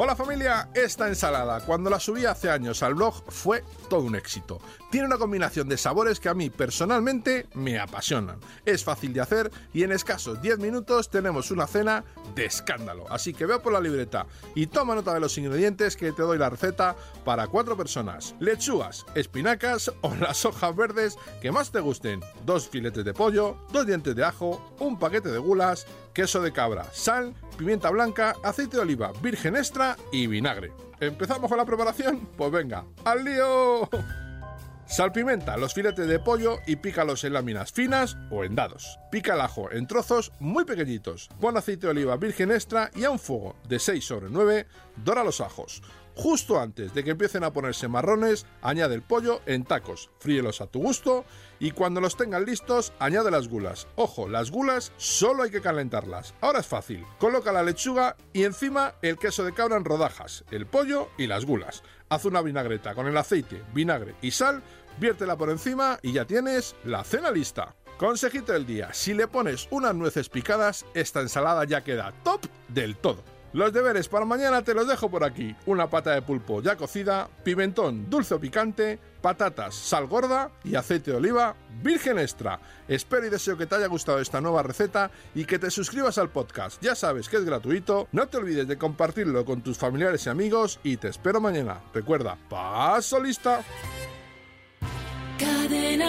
Hola familia, esta ensalada, cuando la subí hace años al blog, fue todo un éxito. Tiene una combinación de sabores que a mí personalmente me apasionan. Es fácil de hacer y en escasos 10 minutos tenemos una cena de escándalo. Así que veo por la libreta y toma nota de los ingredientes que te doy la receta para 4 personas. Lechugas, espinacas o las hojas verdes que más te gusten. Dos filetes de pollo, dos dientes de ajo, un paquete de gulas, queso de cabra, sal, pimienta blanca, aceite de oliva virgen extra y vinagre. ¿Empezamos con la preparación? Pues venga, ¡al lío! Salpimenta los filetes de pollo y pícalos en láminas finas o en dados. Pica el ajo en trozos muy pequeñitos. Pon aceite de oliva virgen extra y a un fuego de 6 sobre 9 dora los ajos. Justo antes de que empiecen a ponerse marrones, añade el pollo en tacos, fríelos a tu gusto y cuando los tengan listos, añade las gulas. Ojo, las gulas solo hay que calentarlas. Ahora es fácil. Coloca la lechuga y encima el queso de cabra en rodajas, el pollo y las gulas. Haz una vinagreta con el aceite, vinagre y sal, viértela por encima y ya tienes la cena lista. Consejito del día, si le pones unas nueces picadas, esta ensalada ya queda top del todo. Los deberes para mañana te los dejo por aquí. Una pata de pulpo ya cocida, pimentón dulce o picante, patatas, sal gorda y aceite de oliva virgen extra. Espero y deseo que te haya gustado esta nueva receta y que te suscribas al podcast. Ya sabes que es gratuito. No te olvides de compartirlo con tus familiares y amigos y te espero mañana. Recuerda, paso lista. Cadena.